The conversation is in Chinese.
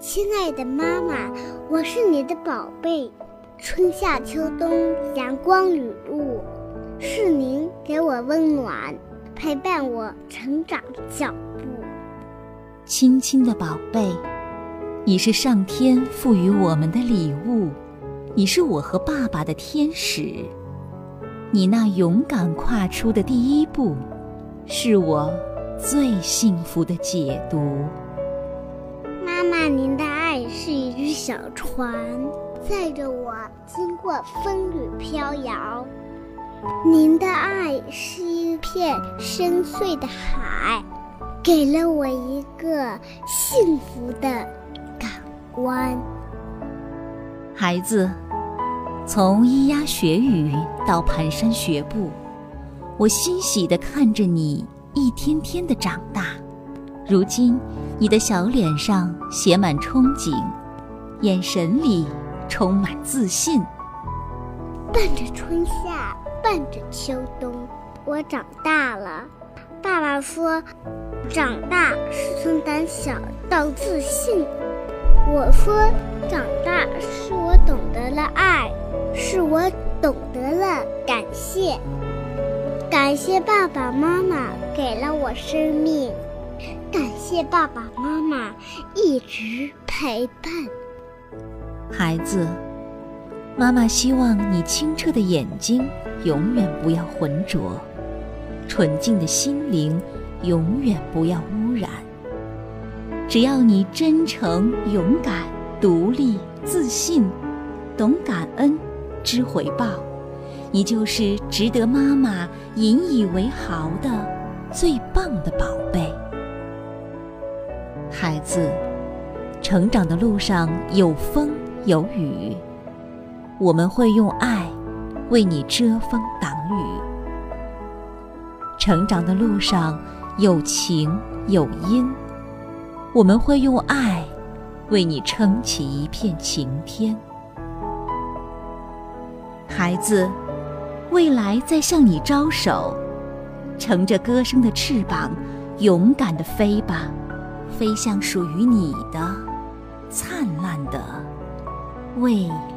亲爱的妈妈，我是你的宝贝。春夏秋冬，阳光雨露，是您给我温暖，陪伴我成长的脚步。亲亲的宝贝，你是上天赋予我们的礼物，你是我和爸爸的天使。你那勇敢跨出的第一步，是我最幸福的解读。小船，载着我经过风雨飘摇；您的爱是一片深邃的海，给了我一个幸福的港湾。孩子，从咿呀学语到蹒跚学步，我欣喜地看着你一天天的长大。如今，你的小脸上写满憧憬，眼神里充满自信。伴着春夏，伴着秋冬，我长大了。爸爸说，长大是从胆小到自信。我说，长大是我懂得了爱，是我懂得了感谢。感谢爸爸妈妈给了我生命。感谢爸爸妈妈一直陪伴，孩子。妈妈希望你清澈的眼睛永远不要浑浊，纯净的心灵永远不要污染。只要你真诚、勇敢、独立、自信，懂感恩、知回报，你就是值得妈妈引以为豪的最棒的宝贝。孩子，成长的路上有风有雨，我们会用爱为你遮风挡雨。成长的路上有晴有阴，我们会用爱为你撑起一片晴天。孩子，未来在向你招手，乘着歌声的翅膀，勇敢地飞吧。飞向属于你的的未来。